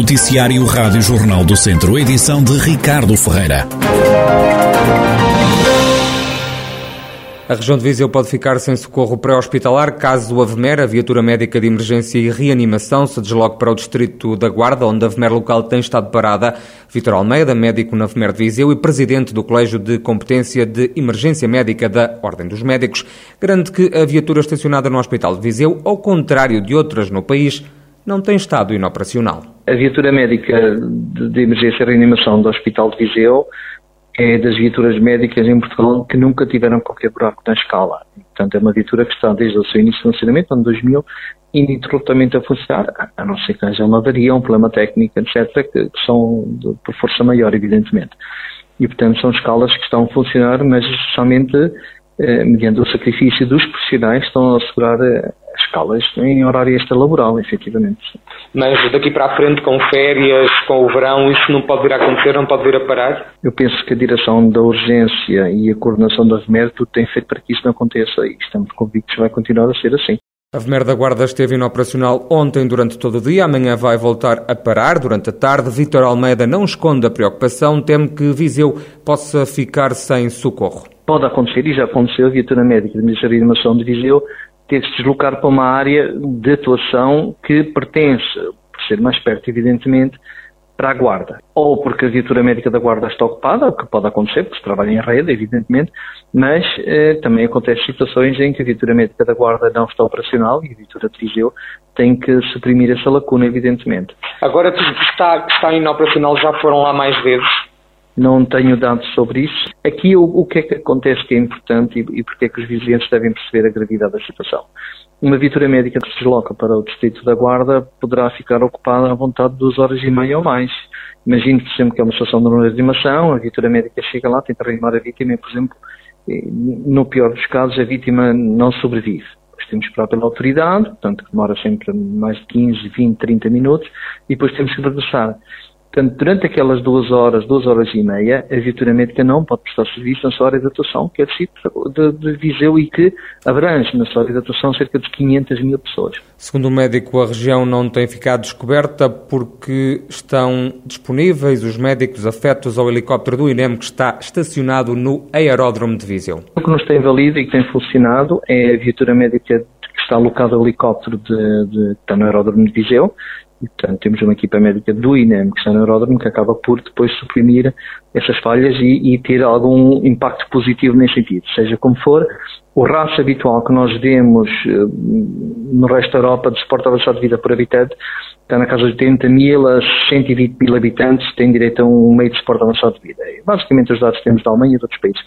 Noticiário Rádio Jornal do Centro, edição de Ricardo Ferreira. A região de Viseu pode ficar sem socorro pré-hospitalar caso o AVMER, a viatura médica de emergência e reanimação, se desloque para o distrito da Guarda, onde a AVMER local tem estado parada. Vitor Almeida, médico na AVMER de Viseu e presidente do Colégio de Competência de Emergência Médica da Ordem dos Médicos, garante que a viatura estacionada no Hospital de Viseu, ao contrário de outras no país, não tem estado inoperacional. A viatura médica de emergência e reanimação do Hospital de Viseu é das viaturas médicas em Portugal que nunca tiveram qualquer buraco na escala. Portanto, é uma viatura que está desde o seu início de funcionamento, ano 2000, ininterruptamente a funcionar, a não ser que haja uma avaria, um problema técnico, etc., que, são por força maior, evidentemente. E, portanto, são escalas que estão a funcionar, mas somente eh, mediante o sacrifício dos profissionais, estão a assegurar eh, escalas em horário extra-laboral, efetivamente. Mas daqui para a frente, com férias, com o verão, isso não pode vir a acontecer, não pode vir a parar? Eu penso que a direção da urgência e a coordenação da VMER tudo tem feito para que isso não aconteça e estamos convictos que vai continuar a ser assim. A VMER da Guarda esteve inoperacional ontem durante todo o dia, amanhã vai voltar a parar durante a tarde. Vítor Almeida não esconde a preocupação, teme que Viseu possa ficar sem socorro. Pode acontecer, e já aconteceu, a viatura médica de Ministério de Animação de Viseu ter de se deslocar para uma área de atuação que pertence, por ser mais perto, evidentemente, para a Guarda. Ou porque a viatura médica da Guarda está ocupada, o que pode acontecer, porque se trabalha em rede, evidentemente, mas eh, também acontecem situações em que a viatura médica da Guarda não está operacional e a viatura de Viseu tem que suprimir essa lacuna, evidentemente. Agora, tudo que está, está inoperacional já foram lá mais vezes? Não tenho dados sobre isso. Aqui o, o que é que acontece que é importante e, e porque é que os vizinhos devem perceber a gravidade da situação. Uma viatura médica que se desloca para o distrito da Guarda poderá ficar ocupada à vontade de duas horas e meia ou mais. Imagine, por exemplo, que é uma situação de reanimação, a viatura médica chega lá, tenta reanimar a vítima e, por exemplo, no pior dos casos, a vítima não sobrevive. Depois temos que esperar pela autoridade, portanto, demora sempre mais de 15, 20, 30 minutos, e depois temos que regressar. Portanto, durante aquelas duas horas, duas horas e meia, a viatura médica não pode prestar serviço na sua área de atuação, que é de, de Viseu e que abrange na sua área de atuação cerca de 500 mil pessoas. Segundo o médico, a região não tem ficado descoberta porque estão disponíveis os médicos afetos ao helicóptero do INEM que está estacionado no aeródromo de Viseu. O que nos tem valido e que tem funcionado é a viatura médica que está alocada ao helicóptero de, de, que está no aeródromo de Viseu, e, portanto, temos uma equipa médica do INEM que está no aeródromo que acaba por depois suprimir essas falhas e, e, ter algum impacto positivo nesse sentido. Seja como for, o raço habitual que nós vemos eh, no resto da Europa de suporte avançado de vida por habitante está na casa de 80 mil a 120 mil habitantes tem direito a um meio de suporte avançado de vida. Basicamente os dados temos da Alemanha e de outros países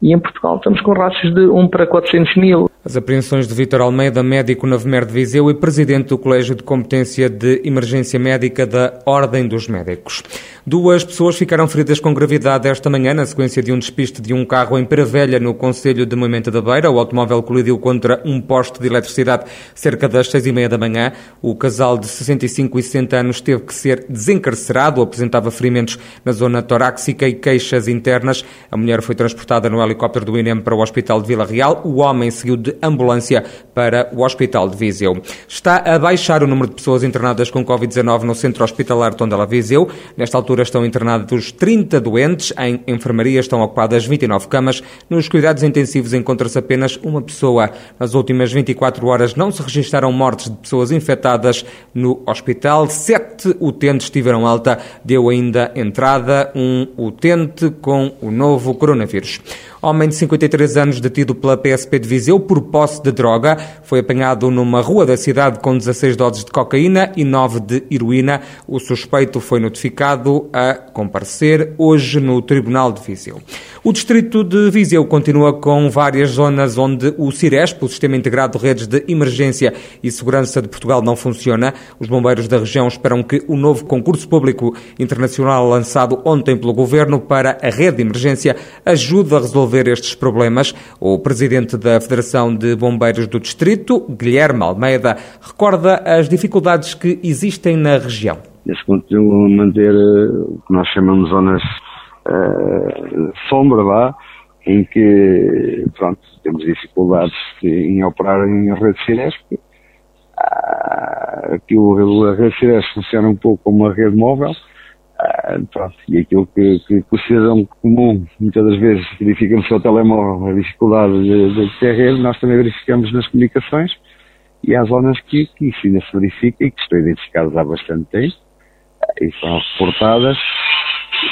e em Portugal estamos com ratios de 1 para 400 mil. As apreensões de Vítor Almeida, médico na VMER de Viseu e presidente do Colégio de Competência de Emergência Médica da Ordem dos Médicos. Duas pessoas ficaram feridas com gravidade esta manhã na sequência de um despiste de um carro em Paravelha, no Conselho de Moimenta da Beira. O automóvel colidiu contra um poste de eletricidade cerca das seis e meia da manhã. O casal de 65 e 60 anos teve que ser desencarcerado, apresentava ferimentos na zona torácica e queixas internas. A mulher foi transportada no helicóptero do INEM para o Hospital de Vila Real. O homem seguiu de ambulância para o Hospital de Viseu. Está a baixar o número de pessoas internadas com Covid-19 no Centro Hospitalar Tondela Viseu. Nesta altura estão internados 30 doentes. Em enfermaria estão ocupadas 29 camas. Nos cuidados intensivos encontra-se apenas uma pessoa. Nas últimas 24 horas não se registaram mortes de pessoas infectadas no hospital. Sete utentes tiveram alta. Deu ainda entrada um utente com o novo coronavírus. Homem de 53 anos detido pela PSP de Viseu por posse de droga foi apanhado numa rua da cidade com 16 doses de cocaína e 9 de heroína. O suspeito foi notificado a comparecer hoje no Tribunal de Viseu. O distrito de Viseu continua com várias zonas onde o CIRESP, o Sistema Integrado de Redes de Emergência e Segurança de Portugal, não funciona. Os bombeiros da região esperam que o novo concurso público internacional lançado ontem pelo Governo para a rede de emergência ajude a resolver resolver estes problemas. O presidente da Federação de Bombeiros do Distrito, Guilherme Almeida, recorda as dificuldades que existem na região. Nesse continuam manter eh, o que nós chamamos zonas uh, sombra lá, em que pronto, temos dificuldades em operar em redes Cinesp. Uh, que o, a rede CIRES funciona um pouco como uma rede móvel, uh, pronto, e aquilo que, que, que, o cidadão comum muitas das vezes verifica no seu telemóvel a dificuldade de, de ter rede, nós também verificamos nas comunicações e há zonas que, que isso ainda se verifica e que estão identificadas há bastante tempo e são reportadas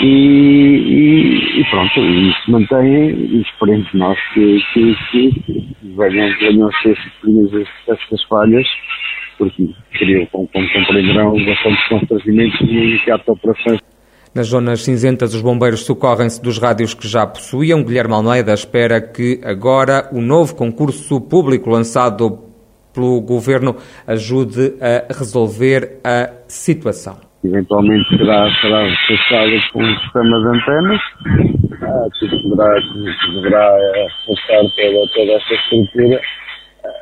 e, e, e pronto, isso mantém e esperemos nós que, que, que venham, venham a ser suprimidas estas falhas porque criou, como, como compreenderão, bastantes constrangimentos no iniciado de operações. Nas zonas cinzentas, os bombeiros socorrem-se dos rádios que já possuíam. Guilherme Almeida espera que agora o novo concurso público lançado pelo Governo ajude a resolver a situação. Eventualmente será, será reforçado com um sistema de antenas, ah, que que deverá reforçar toda, toda esta estrutura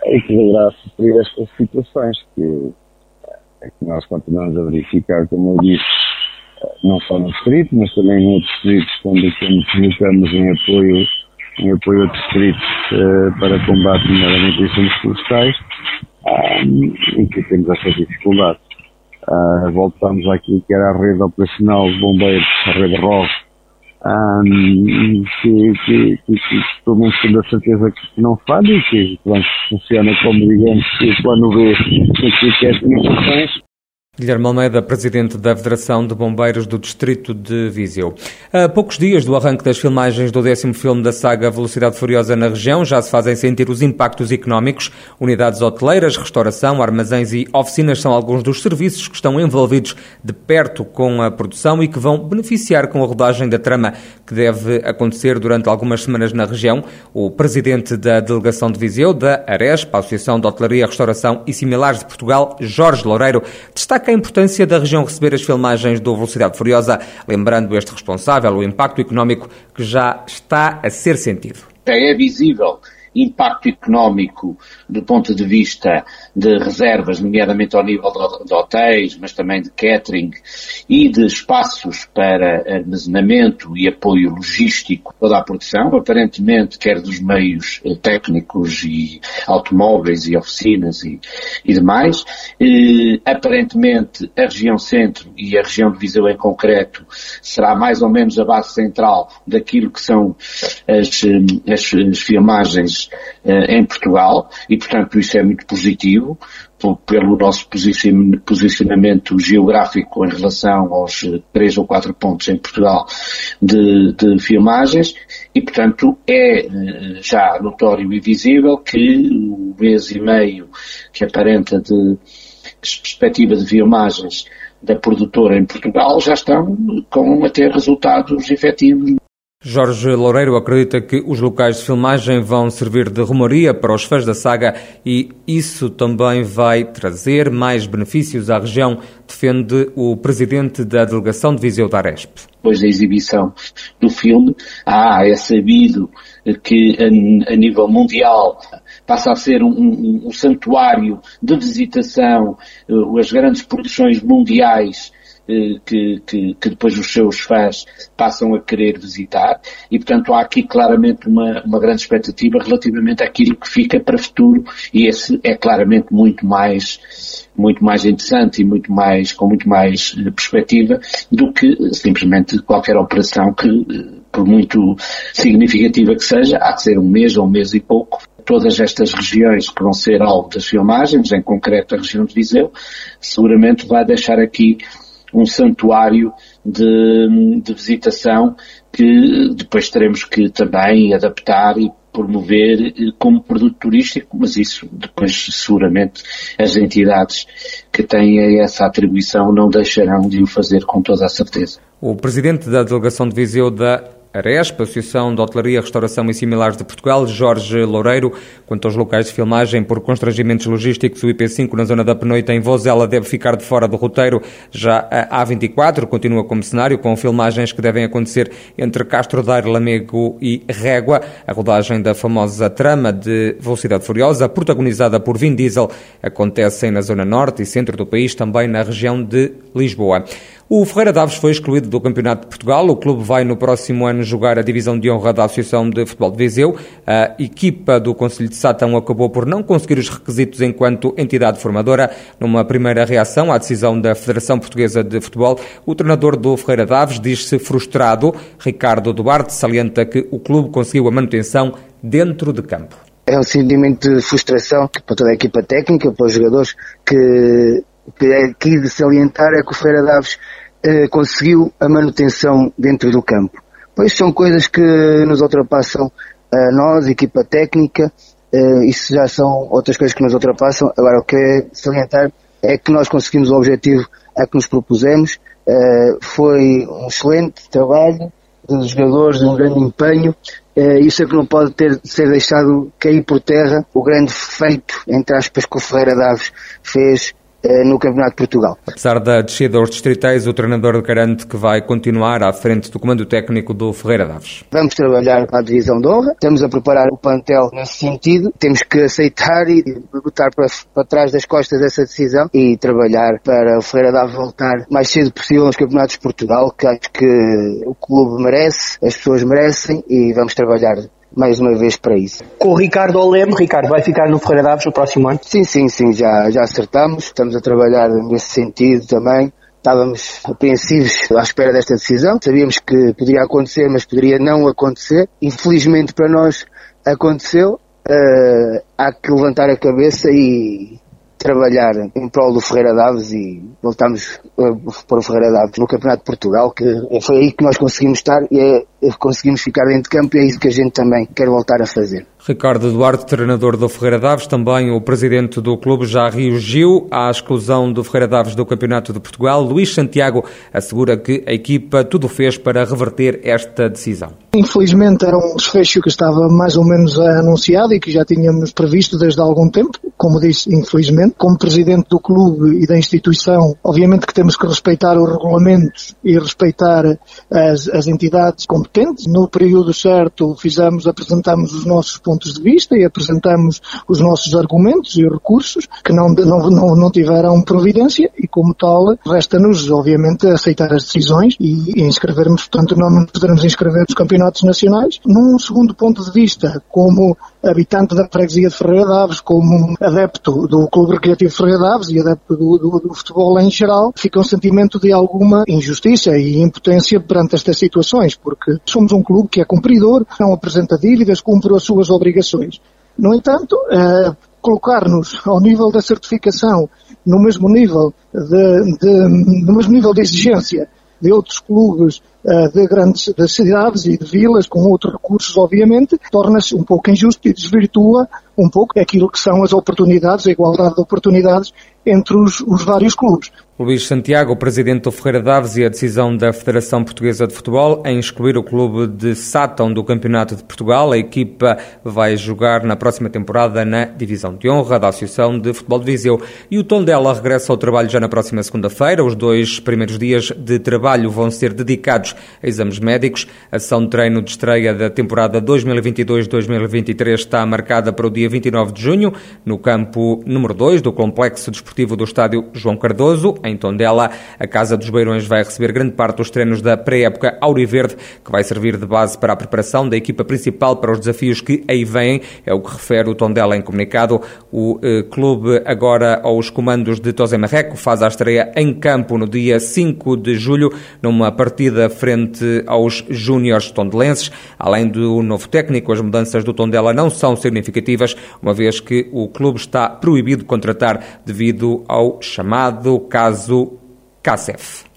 e que deverá suprir estas situações que, é que nós continuamos a verificar, como eu disse, não só no distrito, mas também em outros distritos, quando, quando colocamos em apoio, em apoio a distritos uh, para combate, nomeadamente incêndios florestais, um, em que temos esta dificuldade. Uh, voltamos àquilo que era a rede operacional de bombeiros, a rede ROV, que, que, que, que a certeza que não e que pronto, funciona como digamos que o plano naquilo que é as comunicações Guilherme Almeida, presidente da Federação de Bombeiros do Distrito de Viseu. A poucos dias do arranque das filmagens do décimo filme da saga Velocidade Furiosa na região, já se fazem sentir os impactos económicos. Unidades hoteleiras, restauração, armazéns e oficinas são alguns dos serviços que estão envolvidos de perto com a produção e que vão beneficiar com a rodagem da trama que deve acontecer durante algumas semanas na região. O presidente da delegação de Viseu, da ARESP, Associação de Hotelaria, Restauração e Similares de Portugal, Jorge Loureiro, destaca destaca a importância da região receber as filmagens do Velocidade Furiosa, lembrando este responsável o impacto económico que já está a ser sentido. É visível impacto económico do ponto de vista de reservas, nomeadamente ao nível de, hotéis, mas também de catering e de espaços para armazenamento e apoio logístico toda a produção, aparentemente quer dos meios eh, técnicos e automóveis e oficinas e, e demais. E, aparentemente a região centro e a região de Viseu em concreto será mais ou menos a base central daquilo que são as, eh, as, as filmagens eh, em Portugal e, portanto, isso é muito positivo pelo nosso posicionamento geográfico em relação aos eh, três ou quatro pontos em Portugal de, de filmagens e, portanto, é eh, já notório e visível que o mês e meio que aparenta de perspectiva de filmagens da produtora em Portugal já estão com a ter resultados efetivos Jorge Loureiro acredita que os locais de filmagem vão servir de rumoria para os fãs da saga e isso também vai trazer mais benefícios à região, defende o presidente da delegação de Viseu da Aresp. Depois da exibição do filme, ah, é sabido que a, nível mundial passa a ser um, um, um santuário de visitação, uh, as grandes produções mundiais eh, que, que, que, depois os seus fãs passam a querer visitar. E, portanto, há aqui claramente uma, uma grande expectativa relativamente àquilo que fica para futuro. E esse é claramente muito mais muito mais interessante e muito mais, com muito mais eh, perspectiva do que simplesmente qualquer operação que, eh, por muito significativa que seja, há de ser um mês ou um mês e pouco, todas estas regiões que vão ser alvo das filmagens, em concreto a região de Viseu, seguramente vai deixar aqui um santuário de, de visitação que depois teremos que também adaptar e promover eh, como produto turístico, mas isso depois seguramente as entidades que têm essa atribuição não deixarão de o fazer com toda a certeza. O presidente da delegação de Viseu da Aresp, Associação de Hotelaria, Restauração e Similares de Portugal, Jorge Loureiro. Quanto aos locais de filmagem por constrangimentos logísticos, o IP5 na zona da Penoita em Vozela deve ficar de fora do roteiro. Já a A24 continua como cenário, com filmagens que devem acontecer entre Castro Daire, Lamego e Régua. A rodagem da famosa trama de Velocidade Furiosa, protagonizada por Vin Diesel, acontece na zona norte e centro do país, também na região de Lisboa. O Ferreira Daves foi excluído do Campeonato de Portugal. O clube vai no próximo ano jogar a divisão de honra da Associação de Futebol de Viseu. A equipa do Conselho de Sátão acabou por não conseguir os requisitos enquanto entidade formadora. Numa primeira reação à decisão da Federação Portuguesa de Futebol, o treinador do Ferreira Daves diz-se frustrado. Ricardo Duarte salienta que o clube conseguiu a manutenção dentro de campo. É um sentimento de frustração para toda a equipa técnica, para os jogadores, que, que é aqui de salientar é que o Ferreira Daves eh, conseguiu a manutenção dentro do campo. Pois são coisas que nos ultrapassam a nós, equipa técnica, eh, isso já são outras coisas que nos ultrapassam. Agora, o que é salientar é que nós conseguimos o objetivo a que nos propusemos. Eh, foi um excelente trabalho dos jogadores, um grande empenho. isso é que não pode ter, ser deixado cair por terra o grande feito, entre aspas, que o Ferreira Daves fez no Campeonato de Portugal. Apesar da descida aos distritais, o treinador garante que vai continuar à frente do comando técnico do Ferreira Daves. Vamos trabalhar para a divisão de honra, estamos a preparar o plantel nesse sentido, temos que aceitar e botar para, para trás das costas essa decisão e trabalhar para o Ferreira Daves voltar mais cedo possível nos Campeonatos de Portugal, que acho que o clube merece, as pessoas merecem e vamos trabalhar mais uma vez para isso. Com o Ricardo Olemo, Ricardo vai ficar no Ferreira Daves no próximo ano? Sim, sim, sim, já, já acertamos, estamos a trabalhar nesse sentido também. Estávamos apreensivos à espera desta decisão, sabíamos que poderia acontecer, mas poderia não acontecer. Infelizmente para nós aconteceu, uh, há que levantar a cabeça e trabalhar em prol do Ferreira Daves e voltamos para o Ferreira Daves no Campeonato de Portugal, que foi aí que nós conseguimos estar e é, conseguimos ficar dentro de campo e é isso que a gente também quer voltar a fazer. Ricardo Duarte, treinador do Ferreira Daves, também o presidente do clube já reagiu à exclusão do Ferreira Daves do Campeonato de Portugal. Luís Santiago assegura que a equipa tudo fez para reverter esta decisão. Infelizmente era um desfecho que estava mais ou menos anunciado e que já tínhamos previsto desde há algum tempo, como disse, infelizmente. Como presidente do clube e da instituição, obviamente que temos que respeitar os regulamentos e respeitar as, as entidades competentes. No período certo fizemos, apresentamos os nossos pontos de vista e apresentamos os nossos argumentos e recursos que não, não, não, não tiveram providência e, como tal, resta-nos, obviamente, aceitar as decisões e inscrevermos, portanto, não poderemos inscrever nos campeonatos nacionais. Num segundo ponto de vista, como habitante da freguesia de Ferreira Daves, como adepto do Clube Recreativo Ferreira Daves e adepto do, do, do, futebol em geral, fica um sentimento de alguma injustiça e impotência perante estas situações, porque somos um clube que é cumpridor, não apresenta dívidas, cumpre as suas obrigações. No entanto, eh, colocar-nos ao nível da certificação, no mesmo nível de, de, no mesmo nível de exigência de outros clubes uh, de grandes de cidades e de vilas com outros recursos, obviamente, torna-se um pouco injusto e desvirtua um pouco aquilo que são as oportunidades, a igualdade de oportunidades entre os, os vários clubes. Luís Santiago, presidente do Ferreira Daves e a decisão da Federação Portuguesa de Futebol em excluir o clube de Sátão do Campeonato de Portugal. A equipa vai jogar na próxima temporada na Divisão de Honra da Associação de Futebol de Viseu. E o Tondela regressa ao trabalho já na próxima segunda-feira. Os dois primeiros dias de trabalho vão ser dedicados a exames médicos. A sessão de treino de estreia da temporada 2022-2023 está marcada para o dia 29 de junho, no campo número 2 do Complexo Desportivo do Estádio João Cardoso em Tondela. A Casa dos Beirões vai receber grande parte dos treinos da pré-época Auriverde, que vai servir de base para a preparação da equipa principal para os desafios que aí vêm, é o que refere o Tondela em comunicado. O eh, clube agora aos comandos de Tosé Marreco faz a estreia em campo no dia 5 de julho, numa partida frente aos júniores tondelenses. Além do novo técnico, as mudanças do Tondela não são significativas, uma vez que o clube está proibido de contratar devido ao chamado caso CACEF.